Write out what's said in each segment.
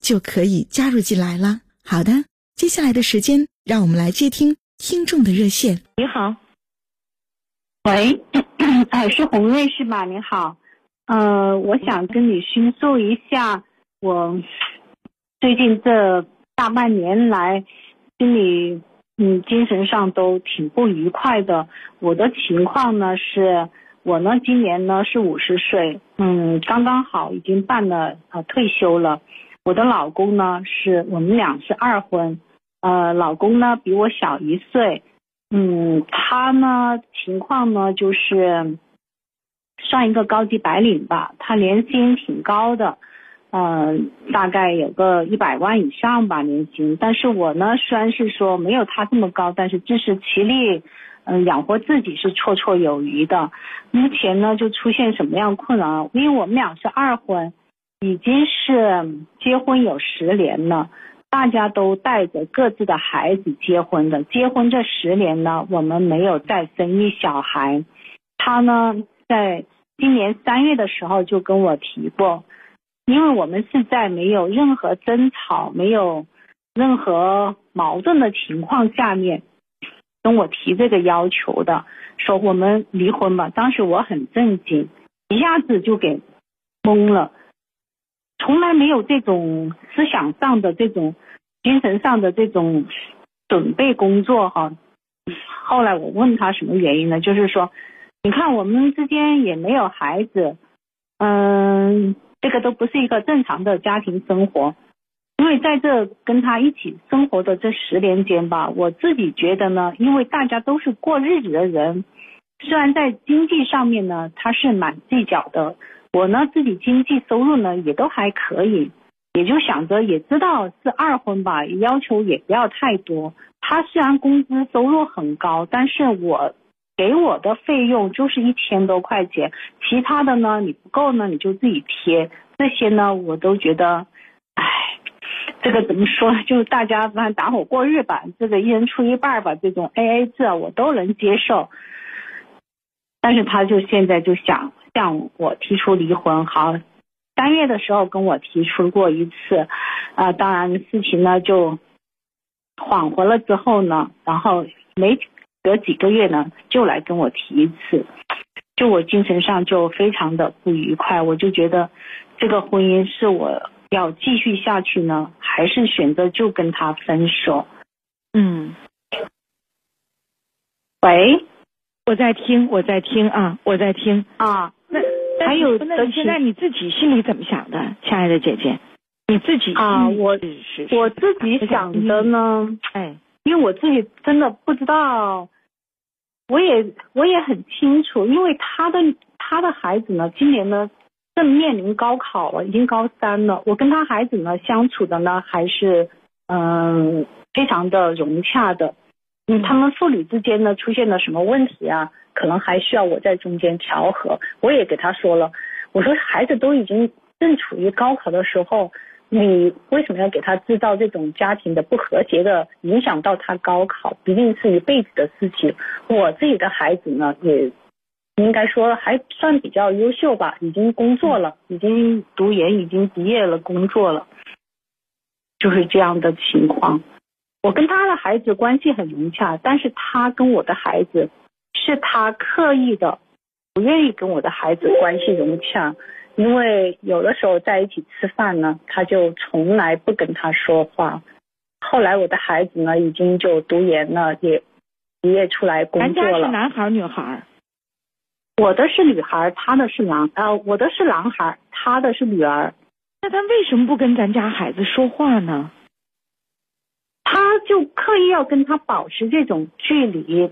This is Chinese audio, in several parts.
就可以加入进来了。好的，接下来的时间，让我们来接听听众的热线。你好，喂，哎，是洪瑞是吧？你好，呃，我想跟你倾诉一下，我最近这大半年来，心里嗯精神上都挺不愉快的。我的情况呢是，我呢今年呢是五十岁，嗯，刚刚好已经办了呃退休了。我的老公呢，是我们俩是二婚，呃，老公呢比我小一岁，嗯，他呢情况呢就是算一个高级白领吧，他年薪挺高的，嗯，大概有个一百万以上吧年薪，但是我呢虽然是说没有他这么高，但是自食其力，嗯，养活自己是绰绰有余的。目前呢就出现什么样困难？因为我们俩是二婚。已经是结婚有十年了，大家都带着各自的孩子结婚的。结婚这十年呢，我们没有再生一小孩。他呢，在今年三月的时候就跟我提过，因为我们是在没有任何争吵、没有任何矛盾的情况下面跟我提这个要求的，说我们离婚吧。当时我很震惊，一下子就给懵了。从来没有这种思想上的、这种精神上的这种准备工作哈。后来我问他什么原因呢？就是说，你看我们之间也没有孩子，嗯，这个都不是一个正常的家庭生活。因为在这跟他一起生活的这十年间吧，我自己觉得呢，因为大家都是过日子的人，虽然在经济上面呢，他是蛮计较的。我呢，自己经济收入呢也都还可以，也就想着也知道是二婚吧，要求也不要太多。他虽然工资收入很高，但是我给我的费用就是一千多块钱，其他的呢你不够呢你就自己贴。这些呢我都觉得，唉，这个怎么说？就是大家反正打火过日吧，这个一人出一半吧，这种 A A 制我都能接受。但是他就现在就想。向我提出离婚，好，三月的时候跟我提出过一次，啊，当然事情呢就缓和了之后呢，然后没隔几个月呢，就来跟我提一次，就我精神上就非常的不愉快，我就觉得这个婚姻是我要继续下去呢，还是选择就跟他分手？嗯，喂，我在听，我在听啊，我在听啊。那还有，那现在你自己心里怎么想的，亲爱的姐姐？你自己啊，我我自己想的呢，哎，因为我自己真的不知道，我也我也很清楚，因为他的他的孩子呢，今年呢正面临高考了，已经高三了。我跟他孩子呢相处的呢还是嗯非常的融洽的，嗯，他们父女之间呢出现了什么问题啊？可能还需要我在中间调和，我也给他说了，我说孩子都已经正处于高考的时候，你为什么要给他制造这种家庭的不和谐的，影响到他高考，毕竟是一辈子的事情。我自己的孩子呢，也应该说还算比较优秀吧，已经工作了，已经读研，已经毕业了，工作了，就是这样的情况。我跟他的孩子关系很融洽，但是他跟我的孩子。是他刻意的，不愿意跟我的孩子关系融洽，因为有的时候在一起吃饭呢，他就从来不跟他说话。后来我的孩子呢，已经就读研了，也毕业出来工作了。咱家是男孩女孩？我的是女孩，他的是男呃，我的是男孩，他的是女儿。那他为什么不跟咱家孩子说话呢？他就刻意要跟他保持这种距离。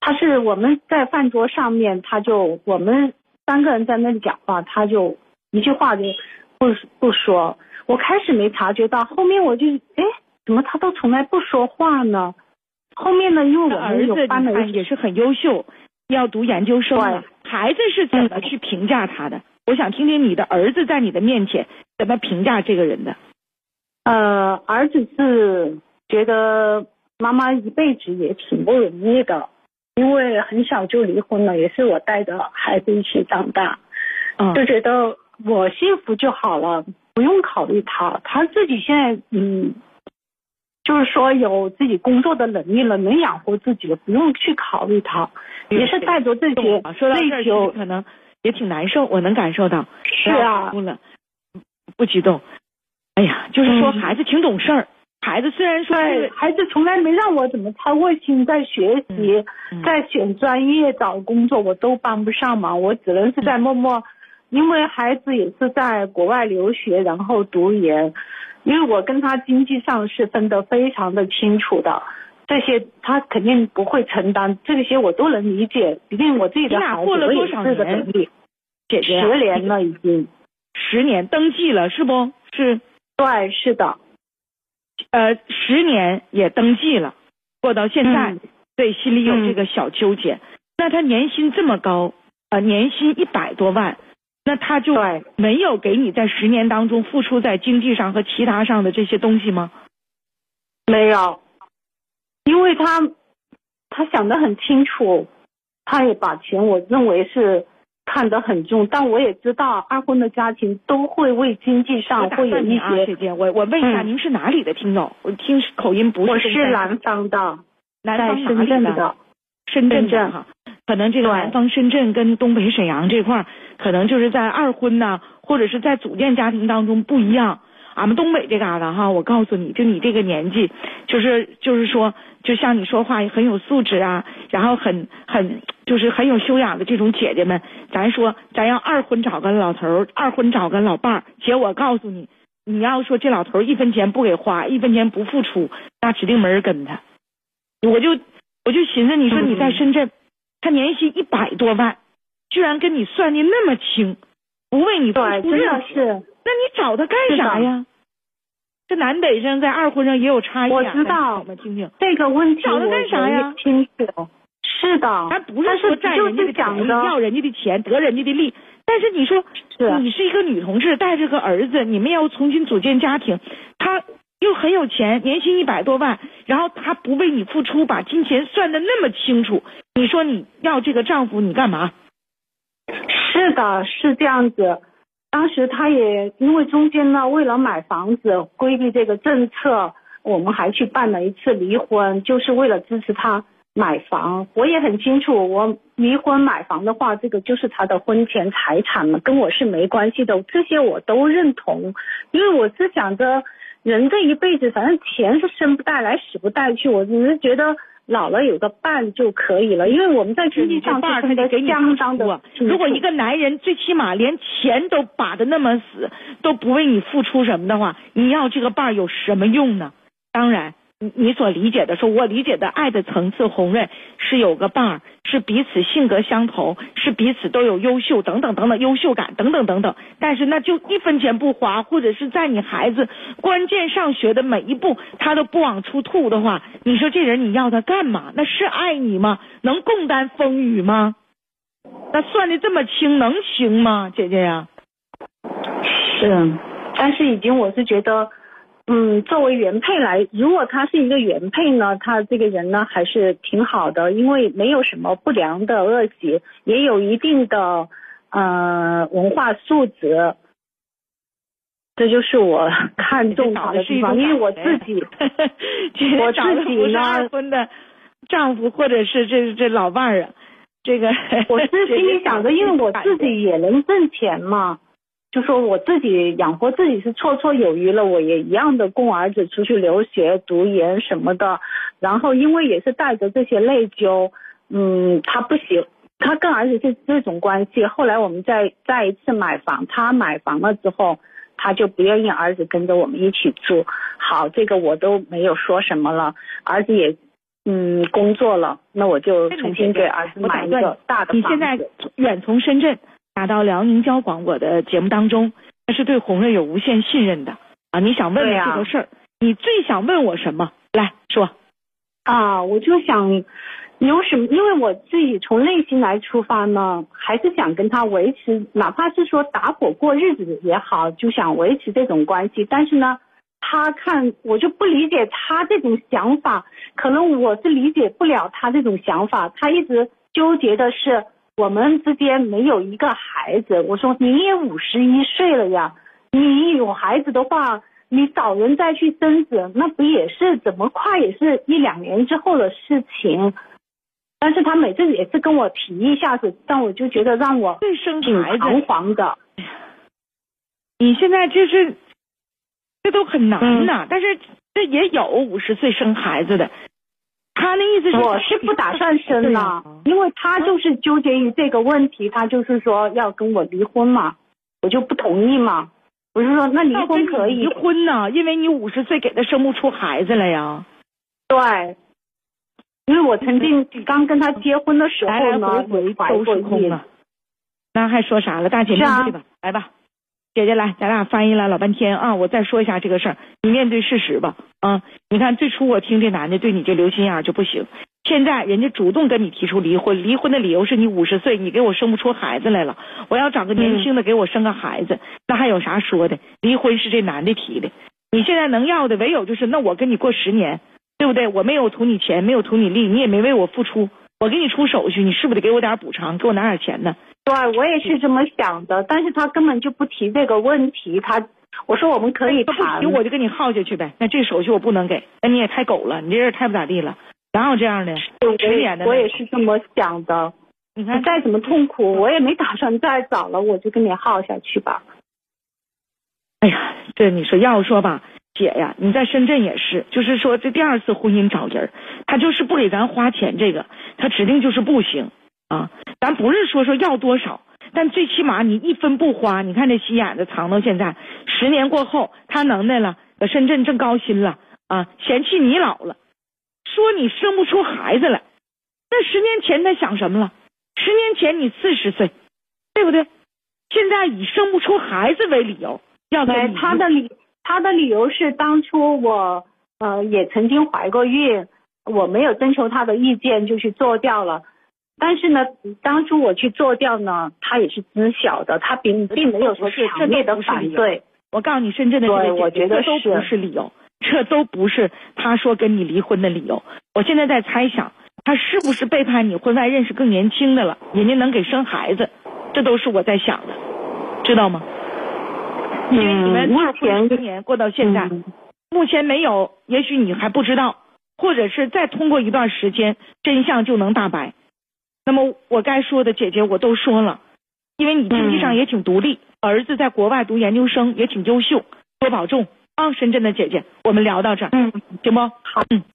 他是我们在饭桌上面，他就我们三个人在那里讲话，他就一句话就不不说。我开始没察觉到，后面我就哎，怎么他都从来不说话呢？后面呢，因为我们有班的也是很优秀，要读研究生了。孩子是怎么去评价他的？我想听听你的儿子在你的面前怎么评价这个人的。呃，儿子是觉得妈妈一辈子也挺不容易的。因为很小就离婚了，也是我带着孩子一起长大，就觉得我幸福就好了，不用考虑他。他自己现在嗯，就是说有自己工作的能力了，能养活自己了，不用去考虑他。也是带着这些追求，可能也挺难受，我能感受到。是啊，哭了，不激动。哎呀，就是说孩子挺懂事儿。孩子虽然说，孩子从来没让我怎么操过心，在学习，在选专业、找工作，我都帮不上忙，我只能是在默默。因为孩子也是在国外留学，然后读研，因为我跟他经济上是分得非常的清楚的，这些他肯定不会承担，这些我都能理解。毕竟我自己的孩子，我也是个能力。姐姐，十年了已经，十年登记了是不？是，对，是的。呃，十年也登记了，过到现在，对，心里有这个小纠结。那他年薪这么高，呃，年薪一百多万，那他就没有给你在十年当中付出在经济上和其他上的这些东西吗？没有，因为他他想得很清楚，他也把钱，我认为是。看得很重，但我也知道二婚的家庭都会为经济上会有一些。姐姐，我我问一下，您是哪里的听众？我听口音不是。我是南方的，南方深圳的，深圳的哈。可能这个南方深圳跟东北沈阳这块儿，可能就是在二婚呐，或者是在组建家庭当中不一样。俺们东北这嘎达哈，我告诉你就你这个年纪，就是就是说，就像你说话也很有素质啊，然后很很就是很有修养的这种姐姐们，咱说咱要二婚找个老头儿，二婚找个老伴儿，姐我告诉你，你要说这老头儿一分钱不给花，一分钱不付出，那指定没人跟他。我就我就寻思，你说你在深圳，他年薪一百多万，居然跟你算的那么清，不为你付出任何。那你找他干啥呀？这南北上在二婚上也有差异。我知道我，听听这个问题，找他干啥呀？清楚，是的，咱不是说占人家的便宜，要人家的钱，得人家的利。但是你说，你是一个女同志，带着个儿子，你们要重新组建家庭，他又很有钱，年薪一百多万，然后他不为你付出，把金钱算的那么清楚，你说你要这个丈夫，你干嘛？是的，是这样子。当时他也因为中间呢，为了买房子规避这个政策，我们还去办了一次离婚，就是为了支持他买房。我也很清楚，我离婚买房的话，这个就是他的婚前财产了，跟我是没关系的。这些我都认同，因为我是想着人这一辈子，反正钱是生不带来，死不带去，我只是觉得。老了有个伴就可以了，因为我们在经济上他得给你相当的。如果一个男人最起码连钱都把的那么死，都不为你付出什么的话，你要这个伴有什么用呢？当然。你你所理解的，说我理解的爱的层次，红润是有个伴儿，是彼此性格相投，是彼此都有优秀等等等等优秀感等等等等。但是那就一分钱不花，或者是在你孩子关键上学的每一步他都不往出吐的话，你说这人你要他干嘛？那是爱你吗？能共担风雨吗？那算的这么清能行吗，姐姐呀？是，但是已经我是觉得。嗯，作为原配来，如果他是一个原配呢，他这个人呢还是挺好的，因为没有什么不良的恶习，也有一定的呃文化素质，这就是我看中他的地方。因为我自己，我自己呢，二婚的丈夫或者是这这老伴儿啊，这个我是心里 想着，因为我自己也能挣钱嘛。就说我自己养活自己是绰绰有余了，我也一样的供儿子出去留学、读研什么的。然后因为也是带着这些内疚，嗯，他不喜，他跟儿子是这种关系。后来我们再再一次买房，他买房了之后，他就不愿意儿子跟着我们一起住。好，这个我都没有说什么了，儿子也嗯工作了，那我就重新给儿子买一个大的房子。你现在远从深圳。打到辽宁交广我的节目当中，那是对红瑞有无限信任的啊！你想问问这个事儿，你最想问我什么？来说啊，我就想有什么，因为我自己从内心来出发呢，还是想跟他维持，哪怕是说打火过日子也好，就想维持这种关系。但是呢，他看我就不理解他这种想法，可能我是理解不了他这种想法，他一直纠结的是。我们之间没有一个孩子，我说你也五十一岁了呀，你有孩子的话，你找人再去生子，那不也是怎么快也是一两年之后的事情。但是他每次也是跟我提一下子，但我就觉得让我生挺彷徨的。你现在就是，这都很难呐，但是这也有五十岁生孩子的。他的意思是，我是不打算生 了，因为他就是纠结于这个问题，他就是说要跟我离婚嘛，我就不同意嘛。我是说，那离婚可以离婚呢？因为你五十岁给他生不出孩子了呀。对，因为我曾经刚跟他结婚的时候呢，都是空了。那还说啥了？大姐面对吧，来吧。姐姐来，咱俩翻译了老半天啊！我再说一下这个事儿，你面对事实吧啊！你看最初我听这男的对你这留心眼就不行，现在人家主动跟你提出离婚，离婚的理由是你五十岁，你给我生不出孩子来了，我要找个年轻的给我生个孩子，那还有啥说的？离婚是这男的提的，你现在能要的唯有就是那我跟你过十年，对不对？我没有图你钱，没有图你利，你也没为我付出，我给你出手续，你是不是得给我点补偿，给我拿点钱呢？对，我也是这么想的，但是他根本就不提这个问题。他我说我们可以谈，不提我就跟你耗下去呗。那这手续我不能给，那你也太狗了，你这人太不咋地了，哪有这样的？我也是这么想的。你看再怎么痛苦，我也没打算再找了，我就跟你耗下去吧。哎呀，这你说要说吧，姐呀，你在深圳也是，就是说这第二次婚姻找人，他就是不给咱花钱，这个他指定就是不行。啊，咱不是说说要多少，但最起码你一分不花。你看这心眼子藏到现在，十年过后他能耐了，搁深圳挣高薪了啊，嫌弃你老了，说你生不出孩子来。那十年前他想什么了？十年前你四十岁，对不对？现在以生不出孩子为理由，要跟他的理他的理由是当初我呃也曾经怀过孕，我没有征求他的意见就去做掉了。但是呢，当初我去做掉呢，他也是知晓的，他并并没有说强烈的反对。我告诉你，深圳的这个我觉得都不是理由，这都不是他说跟你离婚的理由。我现在在猜想，他是不是背叛你，婚外认识更年轻的了，人家能给生孩子，这都是我在想的，知道吗？因为你们目前十年过到现在，目前没有，也许你还不知道，或者是再通过一段时间，真相就能大白。那么我该说的姐姐我都说了，因为你经济上也挺独立，儿子在国外读研究生也挺优秀，多保重啊！深圳的姐姐，我们聊到这儿，嗯，行不？好，嗯。